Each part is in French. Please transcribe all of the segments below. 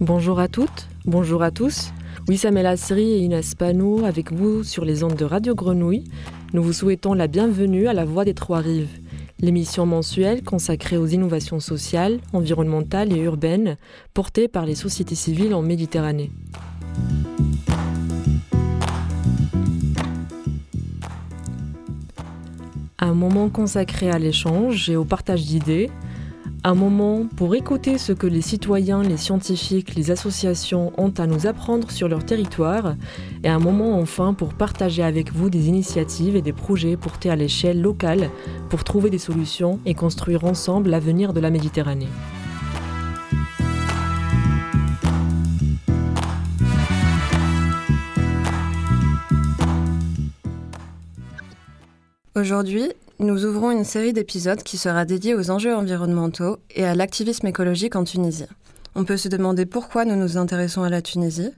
Bonjour à toutes, bonjour à tous. Wissam El Asri et Inès Pano avec vous sur les ondes de Radio Grenouille. Nous vous souhaitons la bienvenue à la Voix des Trois Rives, l'émission mensuelle consacrée aux innovations sociales, environnementales et urbaines portées par les sociétés civiles en Méditerranée. Un moment consacré à l'échange et au partage d'idées, un moment pour écouter ce que les citoyens, les scientifiques, les associations ont à nous apprendre sur leur territoire, et un moment enfin pour partager avec vous des initiatives et des projets portés à l'échelle locale pour trouver des solutions et construire ensemble l'avenir de la Méditerranée. Aujourd'hui, nous ouvrons une série d'épisodes qui sera dédiée aux enjeux environnementaux et à l'activisme écologique en Tunisie. On peut se demander pourquoi nous nous intéressons à la Tunisie.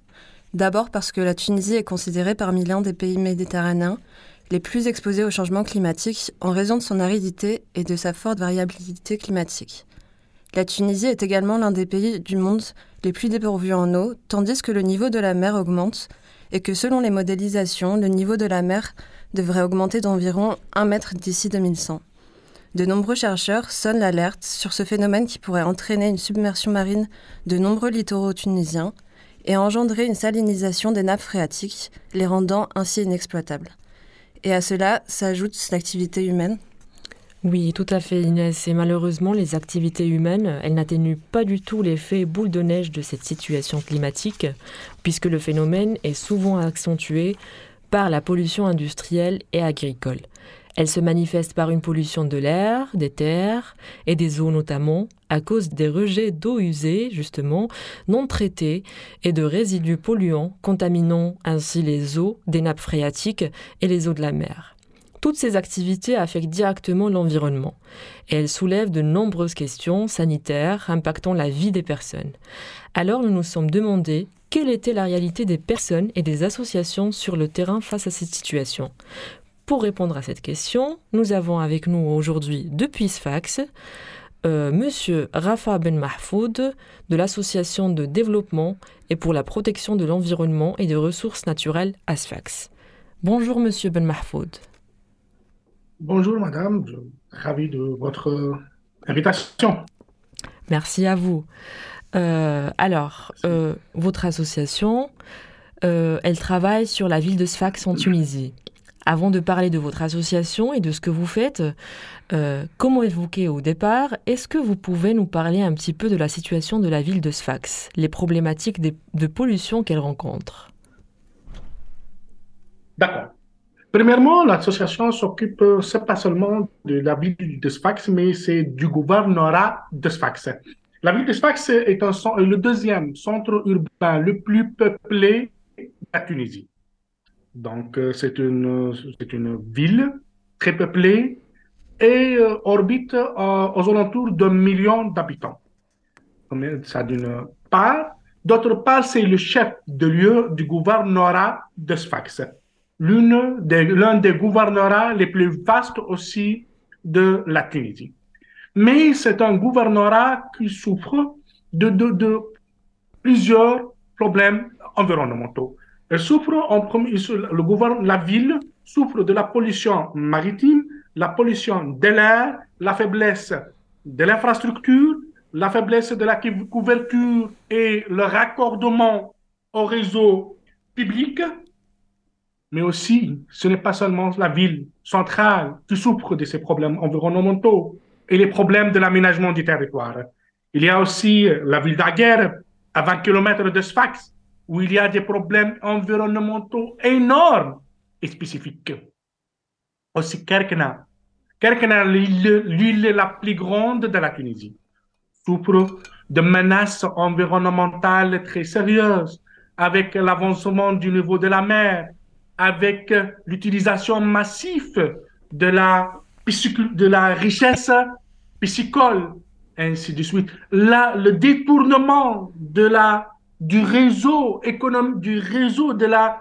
D'abord parce que la Tunisie est considérée parmi l'un des pays méditerranéens les plus exposés au changement climatique en raison de son aridité et de sa forte variabilité climatique. La Tunisie est également l'un des pays du monde les plus dépourvus en eau, tandis que le niveau de la mer augmente et que selon les modélisations, le niveau de la mer devrait augmenter d'environ 1 mètre d'ici 2100. De nombreux chercheurs sonnent l'alerte sur ce phénomène qui pourrait entraîner une submersion marine de nombreux littoraux tunisiens et engendrer une salinisation des nappes phréatiques, les rendant ainsi inexploitables. Et à cela s'ajoute l'activité humaine. Oui, tout à fait Inès. Et malheureusement, les activités humaines, elles n'atténuent pas du tout l'effet boule de neige de cette situation climatique, puisque le phénomène est souvent accentué par la pollution industrielle et agricole. Elle se manifeste par une pollution de l'air, des terres et des eaux notamment, à cause des rejets d'eau usée, justement, non traités, et de résidus polluants, contaminant ainsi les eaux des nappes phréatiques et les eaux de la mer. Toutes ces activités affectent directement l'environnement et elles soulèvent de nombreuses questions sanitaires impactant la vie des personnes. Alors nous nous sommes demandé quelle était la réalité des personnes et des associations sur le terrain face à cette situation. Pour répondre à cette question, nous avons avec nous aujourd'hui depuis Sfax euh, Monsieur Rafa Ben Mahfoud de l'association de développement et pour la protection de l'environnement et des ressources naturelles à Sfax. Bonjour Monsieur Ben Mahfoud. Bonjour Madame, je suis ravi de votre invitation. Merci à vous. Euh, alors, euh, votre association, euh, elle travaille sur la ville de Sfax en Tunisie. Avant de parler de votre association et de ce que vous faites, comment évoquer au départ, est-ce que vous pouvez nous parler un petit peu de la situation de la ville de Sfax, les problématiques de pollution qu'elle rencontre? D'accord. Premièrement, l'association s'occupe, c'est pas seulement de la ville de Sfax, mais c'est du gouvernorat de Sfax. La ville de Sfax est, le deuxième centre urbain le plus peuplé de la Tunisie. Donc, euh, c'est une, ville très peuplée et euh, orbite euh, aux alentours d'un million d'habitants. Ça d'une part. D'autre part, c'est le chef de lieu du gouvernorat de Sfax, l'un des, des gouvernorats les plus vastes aussi de la Tunisie mais c'est un gouvernorat qui souffre de, de, plusieurs problèmes environnementaux. Elle souffre en premier, le gouvernement, la ville souffre de la pollution maritime, la pollution de l'air, la faiblesse de l'infrastructure, la faiblesse de la couverture et le raccordement au réseau public, mais aussi ce n'est pas seulement la ville centrale qui souffre de ces problèmes environnementaux, et les problèmes de l'aménagement du territoire. Il y a aussi la ville d'Aguerre, à 20 km de Sfax, où il y a des problèmes environnementaux énormes et spécifiques. Aussi Kerkena. Kerkena, l'île la plus grande de la Tunisie, souffre de menaces environnementales très sérieuses, avec l'avancement du niveau de la mer, avec l'utilisation massive de la, de la richesse piscicole, ainsi de suite. Là, le détournement de la, du réseau économique, du réseau de la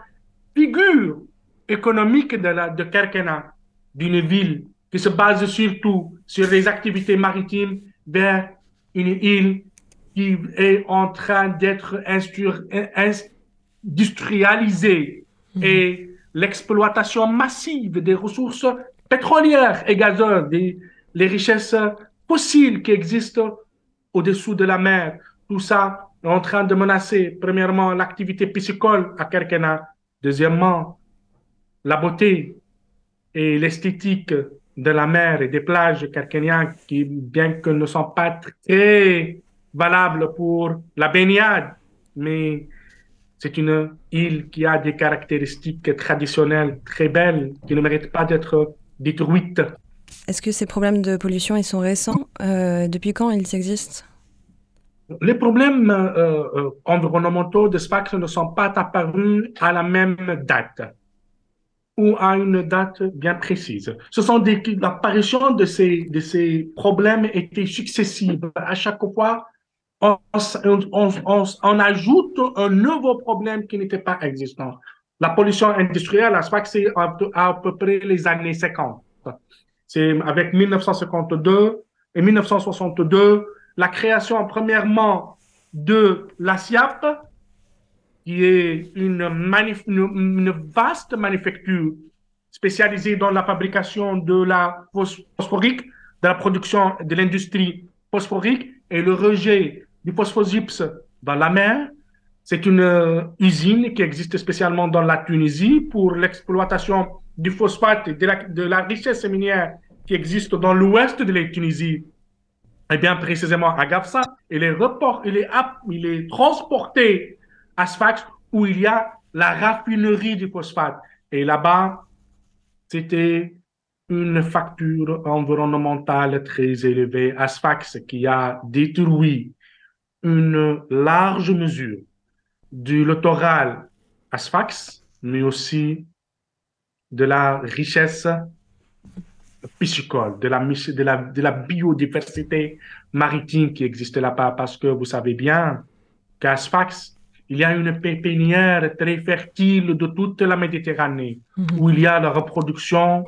figure économique de, la, de Kerkena, d'une ville qui se base surtout sur les activités maritimes vers une île qui est en train d'être industrialisé mhm. et l'exploitation massive des ressources pétrolières et gazeuses, des, les richesses fossiles qui existent au-dessous de la mer, tout ça est en train de menacer, premièrement, l'activité piscicole à Kerkena, deuxièmement, la beauté et l'esthétique de la mer et des plages kerkeniennes qui, bien que ne sont pas très valables pour la baignade, mais c'est une île qui a des caractéristiques traditionnelles très belles, qui ne méritent pas d'être détruites. Est-ce que ces problèmes de pollution, ils sont récents? Euh, Depuis quand ils existent? Les problèmes euh, euh, environnementaux de Sfax ne sont pas apparus à la même date ou à une date bien précise. Ce sont des l'apparition de ces de ces problèmes était successive. À chaque fois, on, ajoute un nouveau problème qui n'était pas existant. La pollution industrielle à Sfax, c'est à, à peu près les années 50. C'est avec 1952 et 1962 la création, premièrement, de la SIAP, qui est une, une, vaste manufacture spécialisée dans la fabrication de la phosphorique, de la production de l'industrie phosphorique et le rejet du phosphogypse dans la mer. C'est une euh, usine qui existe spécialement dans la Tunisie pour l'exploitation du phosphate et de la, richesse minière qui existe dans l'ouest de la Tunisie et eh bien précisément à Gafsa, il est, report, il est transporté à Sfax où il y a la raffinerie du phosphate. Et là-bas, c'était une facture environnementale très élevée à Sfax qui a détruit une large mesure du littoral à Sfax, mais aussi de la richesse piscicole, de la, de, la, de la biodiversité maritime qui existe là-bas, parce que vous savez bien qu'à Sfax, il y a une pépinière très fertile de toute la Méditerranée, mhm. où il y a la reproduction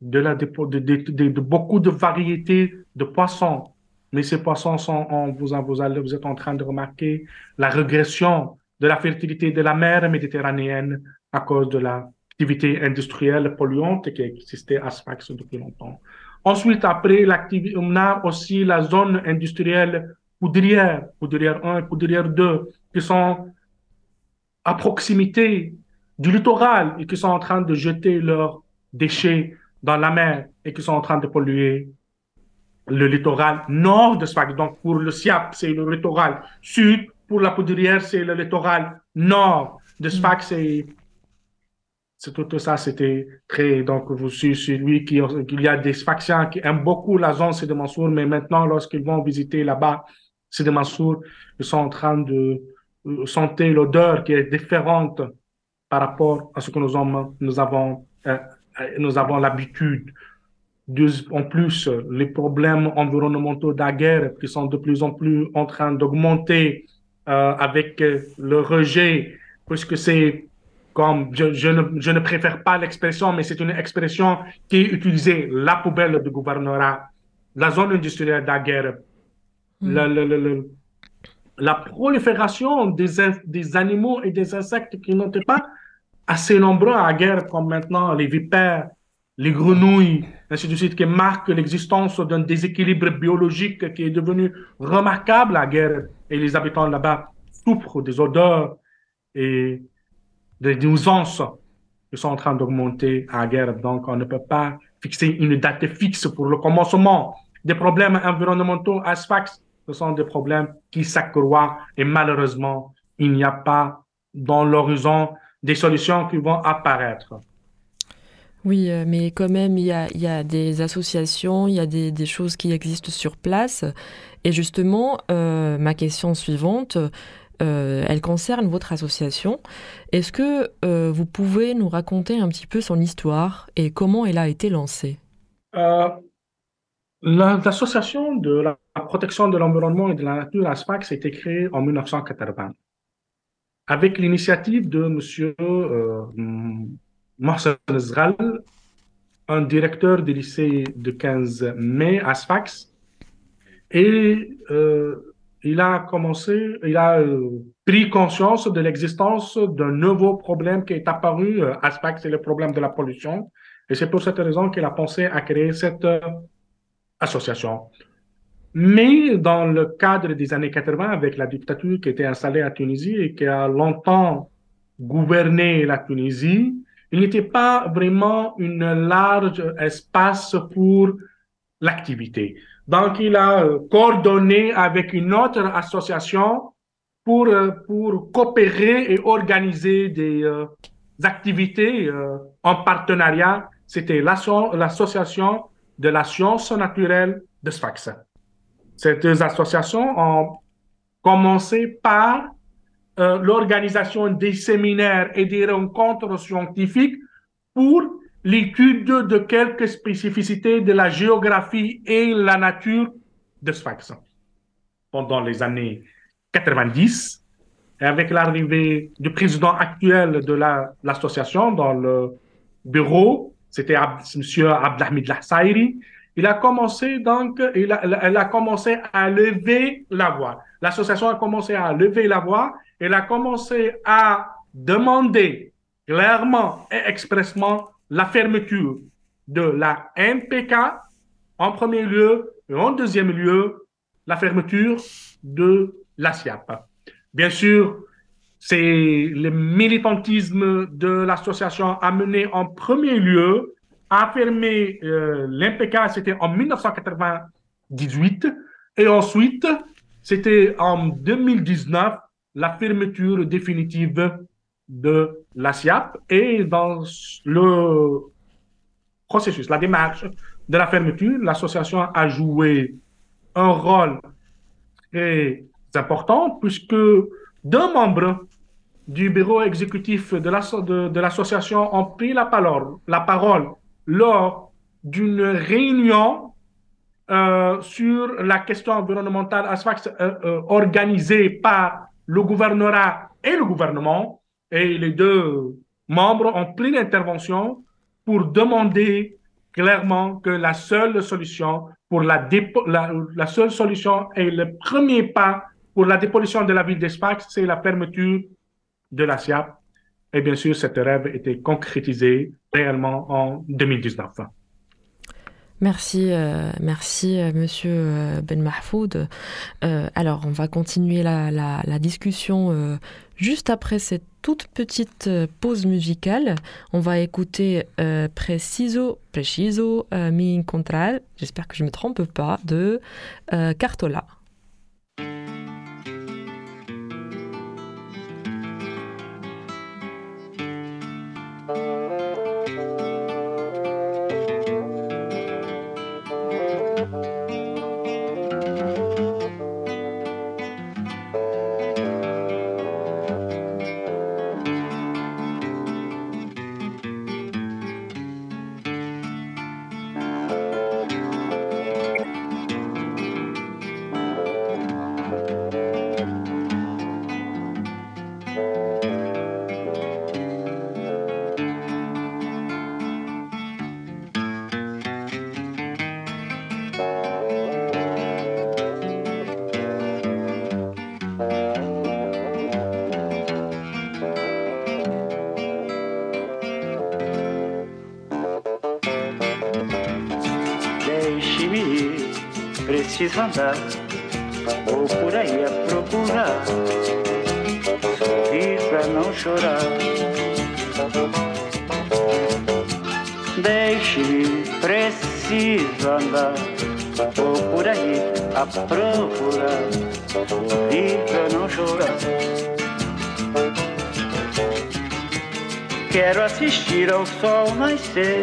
de, la, de, de, de, beaucoup de variétés de poissons. Mais ces poissons sont, on, vous, vous, allez, vous êtes en train de remarquer la régression de la fertilité de la mer méditerranéenne à cause de la activité industrielle polluante qui existait à Sfax depuis longtemps. Ensuite, après, on a aussi la zone industrielle poudrière, poudrière 1 et poudrière 2, qui sont à proximité du littoral et qui sont en train de jeter leurs déchets dans la mer et qui sont en train de polluer le littoral nord de Sfax. Donc, pour le SIAP, c'est le littoral sud. Pour la poudrière, c'est le littoral nord de Sfax et c'est tout, ça, c'était très, donc, vous suis celui qui, il y a des factions qui aiment beaucoup la zone de Mansour, mais maintenant, lorsqu'ils vont visiter là-bas, de Mansour, ils sont en train de euh, sentir l'odeur qui est différente par rapport à ce que nous, avons, nous avons, euh, nous avons l'habitude. En plus, les problèmes environnementaux de la guerre qui sont de plus en plus en train d'augmenter euh, avec le rejet, puisque c'est comme je, ne, je ne préfère pas l'expression, mais c'est une expression qui est utilisée, la poubelle du gouvernorat, la zone industrielle de la guerre, hmm. la prolifération des, des animaux et des insectes qui n'étaient pas assez nombreux à la guerre, comme maintenant les vipères, les grenouilles, ainsi de suite, qui marquent l'existence d'un déséquilibre biologique qui est devenu remarquable à la guerre. Et les habitants là-bas souffrent des odeurs et des nuisances qui sont en train d'augmenter à la guerre. Donc, on ne peut pas fixer une date fixe pour le commencement. Des problèmes environnementaux à Sfax, ce sont des problèmes qui s'accroissent et malheureusement, il n'y a pas dans l'horizon des solutions qui vont apparaître. Oui, euh, mais quand même, il y a, des associations, il y a des, choses qui existent sur place. Et justement, euh, ma question suivante, euh, elle concerne votre association. Est-ce que vous pouvez nous raconter un petit peu son histoire et comment elle a été lancée? L'association de la protection de l'environnement et de la nature ASPAC a été créée en 1980 avec l'initiative de M. Marcel Zral, un directeur du lycée de 15 mai à Sfax. Et il a commencé, il a euh, pris conscience de l'existence d'un nouveau problème qui est apparu euh, à SPAC, c'est le problème de la pollution. Et c'est pour cette raison qu'il a pensé à créer cette euh, association. Mais dans le cadre des années 80, avec la dictature qui était installée à Tunisie et qui a longtemps gouverné la Tunisie, il n'était pas vraiment un large espace pour l'activité. Donc, il a euh, coordonné avec une autre association pour, euh, pour coopérer et organiser des euh, activités en partenariat. C'était l'association de la science naturelle de Sfax. Ces deux associations ont commencé par l'organisation des séminaires et des rencontres scientifiques pour l'étude de quelques spécificités de la géographie et la nature de Sfax. Pendant les années 90, et avec l'arrivée du président actuel de l'association dans le bureau, c'était M. Abdelhamid Lahsairi, il a commencé donc, il a, elle a commencé à lever la voix. L'association a commencé à lever la voix. Elle a commencé à demander clairement et expressement la fermeture de la MPK en premier lieu et en deuxième lieu la fermeture de la SIAP. Bien sûr, c'est le militantisme de l'association amené en premier lieu à fermer euh, l'MPK, c'était en 1998, et ensuite, c'était en 2019, la fermeture définitive de la SIAP et dans le processus, la démarche de la fermeture, l'association a joué un rôle très important puisque deux membres du bureau exécutif de l'association ont pris la parole, lors d'une réunion euh, sur la question environnementale euh, euh, organisée par le gouvernorat et le gouvernement et les deux membres ont pris l'intervention pour demander clairement que la seule solution pour la, seule solution et le premier pas pour la dépollution de la ville d'Espax, c'est la fermeture de la SIAP. Et bien sûr, cette rêve était concrétisé réellement en 2019. Merci, euh, merci euh, Monsieur euh, Ben Mahfoud. alors, on va continuer la, la, la discussion juste après cette toute petite pause musicale. On va écouter Preciso, Preciso Mi Incontrar, j'espère que je ne me trompe pas, de Cartola. Preciso andar, vou por aí a procurar, sorrir pra não chorar. Deixe-me, preciso andar, vou por aí a procurar, sorrir pra não chorar. Quero assistir ao sol nascer,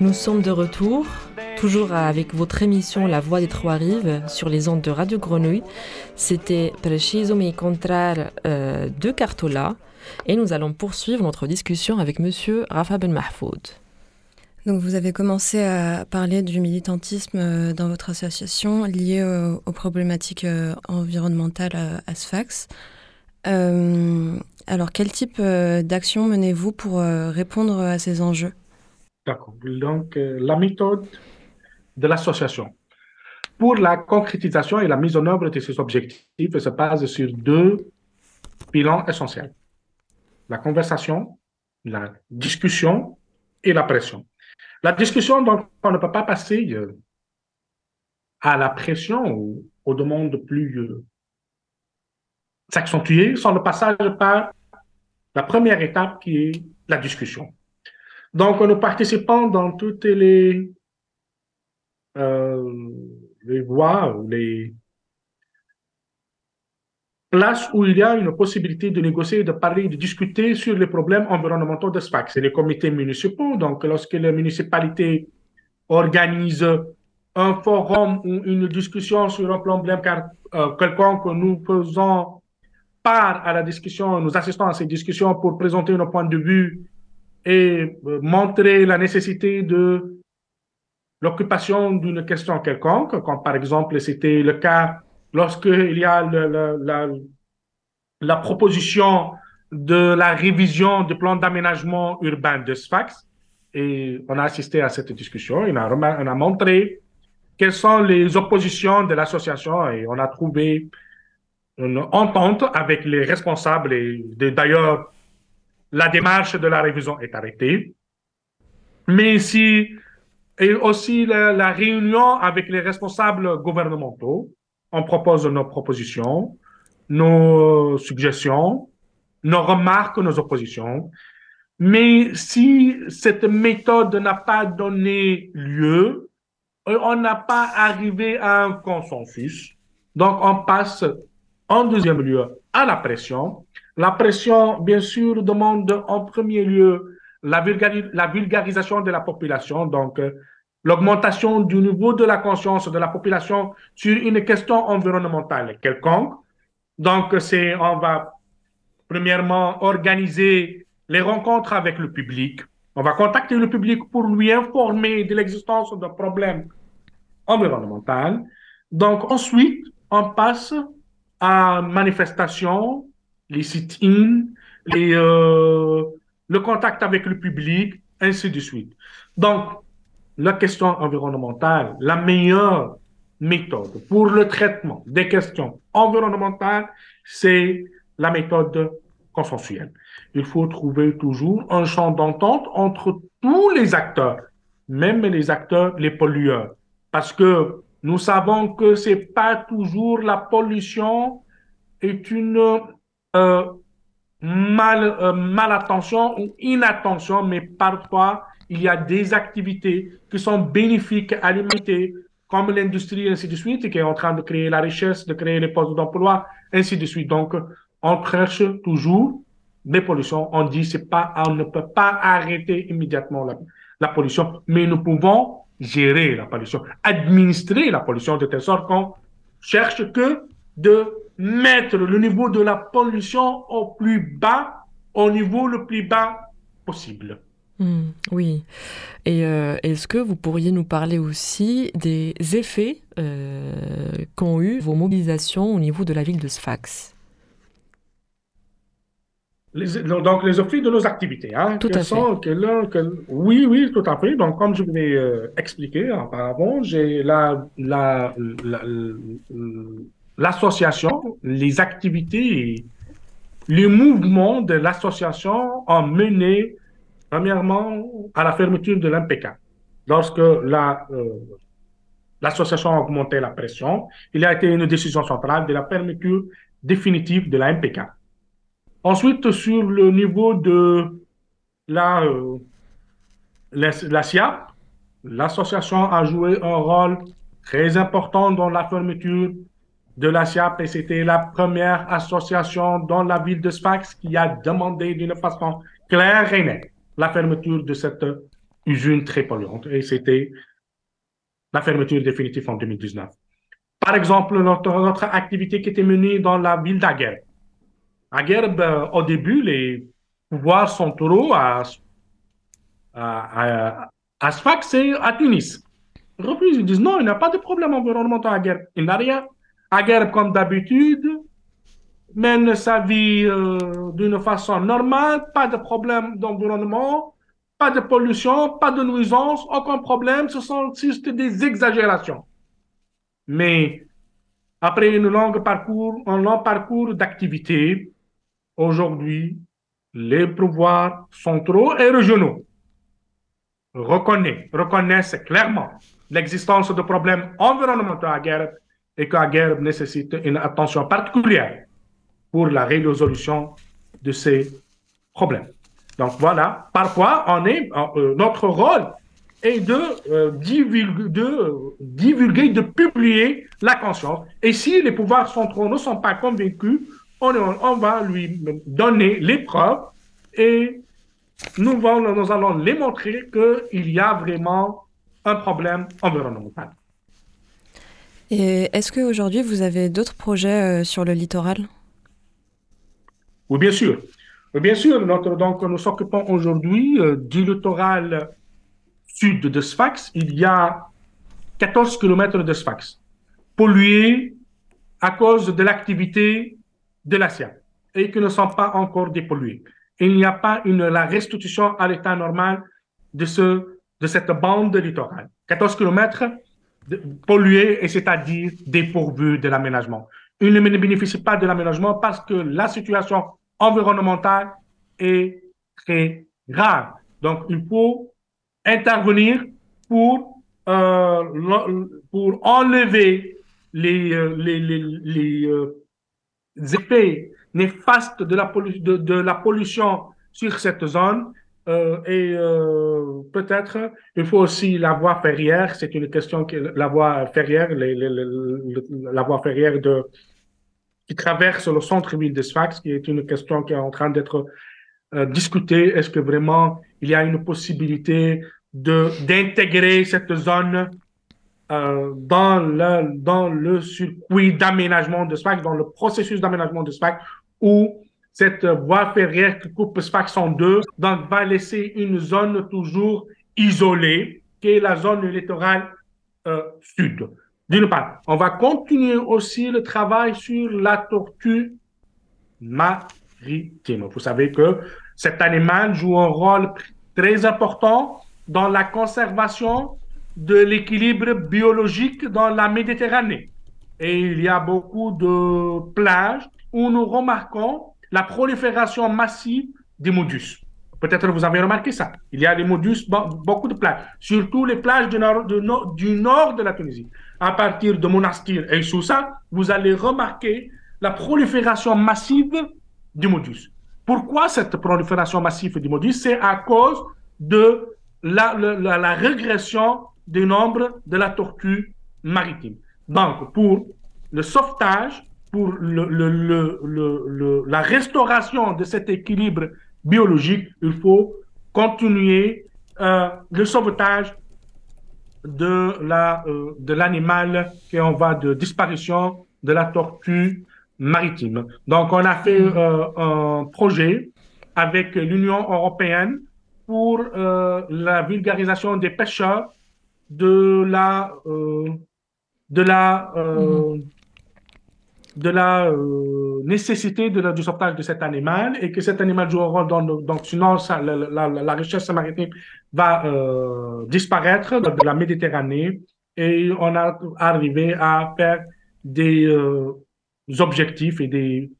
Nous sommes de retour, toujours avec votre émission La Voix des Trois-Rives sur les ondes de Radio Grenouille. C'était Preciso me encontrar euh, de Cartola et nous allons poursuivre notre discussion avec monsieur Rafa Ben Mahfoud. Donc vous avez commencé à parler du militantisme euh, dans votre association lié au- aux problématiques euh, environnementales à, à Sfax. Euh, alors quel type euh, d'action menez-vous pour euh, répondre à ces enjeux? D'accord. Donc, euh, la méthode de l'association. Pour la concrétisation et la mise en œuvre de ces objectifs se base sur deux bilans essentiels. La conversation, la discussion et la pression. La discussion, donc, on ne peut pas passer euh, à la pression ou aux demandes plus euh, s'accentuer sans le passage par la première étape qui est la discussion. Donc, nous participons dans toutes les, euh, les voies les places où il y a une possibilité de négocier, de parler, de discuter sur les problèmes environnementaux de SPAC. C'est les comités municipaux. Donc, lorsque les municipalités organisent un forum ou une discussion sur un problème euh, quelconque, nous faisons part à la discussion, nous assistons à ces discussions pour présenter nos points de vue et euh, montrer la nécessité de l'occupation d'une question quelconque, comme par exemple c'était le cas lorsqu'il y a la, proposition de la révision du plan d'aménagement urbain de Sfax. Et on a assisté à cette discussion, on a, montré quelles sont les oppositions de l'association et on a trouvé une entente avec les responsables et d'ailleurs la démarche de la révision est arrêtée. Mais ici, et aussi la réunion avec les responsables gouvernementaux, on propose nos propositions, nos suggestions, nos remarques, nos oppositions. Mais si cette méthode n'a pas donné lieu, euh, on n'a pas arrivé à un consensus. Donc, on passe en deuxième lieu à la pression. La pression, bien sûr, demande en premier lieu la, vulgari- la vulgarisation de la population, donc l'augmentation du niveau de la conscience de la population sur une question environnementale quelconque. Donc, c'est, on va premièrement organiser les rencontres avec le public. On va contacter le public pour lui informer de l'existence d'un problème environnemental. Donc, ensuite, on passe à manifestations, les sit-ins, euh, le contact avec le public, ainsi de suite. Donc, la question environnementale, la meilleure méthode pour le traitement des questions environnementales, c'est la méthode consensuelle. Il faut trouver toujours un champ d'entente entre tous les acteurs, même les acteurs, les pollueurs, parce que nous savons que c'est pas toujours la pollution est une euh, mal, euh, malattention ou inattention, mais parfois il y a des activités qui sont bénéfiques à l'humanité, comme l'industrie, ainsi de suite, qui est en train de créer la richesse, de créer les postes d'emploi, ainsi de suite. Donc, on cherche toujours des pollutions. On dit c'est pas, on ne peut pas arrêter immédiatement la, la pollution, mais nous pouvons gérer la pollution, administrer la pollution de telle sorte qu'on cherche que de mettre le niveau de la pollution au plus bas, au niveau le plus bas possible. Hmm, oui. Et euh, est-ce que vous pourriez nous parler aussi des effets euh, qu'ont eu vos mobilisations au niveau de la ville de Sfax? Les- donc, les effets de nos activités. Hein, Tout à fait. sont- quels- quels- oui, oui, tout à fait. Donc, comme je vous l'ai euh, expliqué auparavant, j'ai la, la, la- l'association, les activités les mouvements de l'association ont mené, premièrement, à la fermeture de l'MPK. Lorsque la, euh, l'association a augmenté la pression, il a été une décision centrale de la fermeture définitive de la MPK. Ensuite, sur le niveau de la, euh, la SIAP, l'association a joué un rôle très important dans la fermeture de la SIAP et c'était la première association dans la ville de Sfax qui a demandé d'une façon claire et nette la fermeture de cette usine très polluante et c'était la fermeture définitive en 2019. Par exemple, notre, notre activité qui était menée dans la ville d'Aguerbe. Aguerbe, euh, au début, les pouvoirs trop à, à, à, à Sfax et à Tunis. Refusent, ils disent non, il n'y a pas de problème environnemental à Aguerbe. Il n'y a rien. Aguerbe, comme d'habitude, mène sa vie euh, d'une façon normale, pas de problème d'environnement, pas de pollution, pas de nuisance, aucun problème, ce sont juste des exagérations. Mais après une longue parcours, un long parcours d'activité, aujourd'hui, les pouvoirs centraux et régionaux reconnaissent, reconnaissent clairement l'existence de problèmes environnementaux à Guerre et qu'à Guerre nécessite une attention particulière pour la résolution de ces problèmes. Donc voilà, parfois, on est, euh, notre rôle est de, euh, divulguer, de divulguer, de publier la conscience. Et si les pouvoirs centraux ne sont pas convaincus, on, va lui donner les preuves et nous, allons les montrer qu'il y a vraiment un problème environnemental. Et est-ce qu'aujourd'hui, vous avez d'autres projets euh, sur le littoral? Oui, bien sûr. Bien sûr, notre, donc, nous s'occupons aujourd'hui euh, du littoral sud de Sfax. Il y a 14 km de Sfax, pollués à cause de l'activité de la SIA et qui ne sont pas encore dépollués. Il n'y a pas la restitution à l'état normal de cette bande littorale. 14 km pollués, et c'est-à-dire dépourvus de l'aménagement. Ils ne bénéficient pas de l'aménagement parce que la situation environnementale est très grave. Donc, il faut intervenir pour, euh, pour enlever les, euh, les, les, les euh, effets néfastes de la, de, de la pollution sur cette zone. Euh, et euh, peut-être, il faut aussi la voie ferrière. C'est une question que la voie ferrière, la voie ferrière de, qui traverse le centre-ville de Sfax, qui est une question qui est en train d'être euh, discutée. Est-ce que vraiment il y a une possibilité de d'intégrer cette zone euh, dans le dans le circuit d'aménagement de Sfax, dans le processus d'aménagement de Sfax, où cette voie ferrière qui coupe Sfax en deux, donc va laisser une zone toujours isolée, qui est la zone littorale euh, sud. D'une part, on va continuer aussi le travail sur la tortue maritime. Vous savez que cet animal joue un rôle très important dans la conservation de l'équilibre biologique dans la Méditerranée. Et il y a beaucoup de plages où nous remarquons la prolifération massive des modus. Peut-être vous avez remarqué ça. Il y a des modus, beaucoup de plages, surtout les plages du nord, de la Tunisie à partir de Monastir et Sousa, vous allez remarquer la prolifération massive du modus. Pourquoi cette prolifération massive du modus? C'est à cause de la, régression du nombre de la tortue maritime. Donc, pour le sauvetage, pour la restauration de cet équilibre biologique, il faut continuer euh, le sauvetage de la euh, de l'animal qui en va de disparition de la tortue maritime. Donc on a fait euh, un projet avec l'Union européenne pour la vulgarisation des pêcheurs de la de la de la euh, nécessité de la, du sauvetage de cet animal et que cet animal joue un rôle dans, donc sinon ça, la, la, la, richesse maritime va euh, disparaître de la Méditerranée et on a arrivé à faire des euh, objectifs et des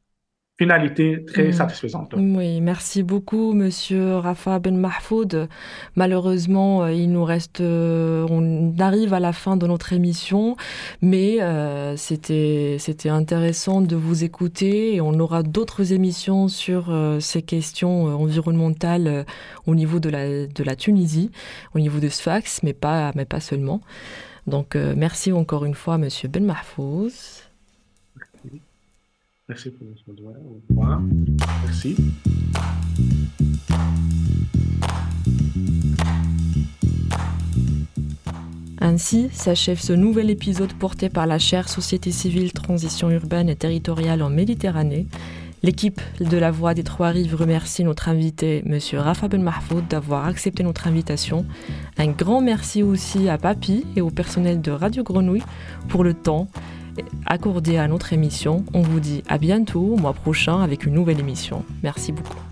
finalité très Mm. satisfaisante. Oui, merci beaucoup, Monsieur Rafa Ben Mahfoud. Malheureusement, euh, il nous reste, euh, on arrive à la fin de notre émission, mais euh, c'était c'était intéressant de vous écouter et on aura d'autres émissions sur euh, ces questions environnementales euh, au niveau de la de la Tunisie, au niveau de Sfax, mais pas mais pas seulement. Donc euh, merci encore une fois, Monsieur Ben Mahfouz. Merci pour votre doigt. Au revoir. Merci. Ainsi s'achève ce nouvel épisode porté par la chaire Société civile, transition urbaine et territoriale en Méditerranée. L'équipe de la Voix des Trois Rives remercie notre invité, M. Rafa Ben Mahfoud, d'avoir accepté notre invitation. Un grand merci aussi à Papi et au personnel de Radio Grenouille pour le temps accordé à notre émission. On vous dit à bientôt, au mois prochain, avec une nouvelle émission. Merci beaucoup.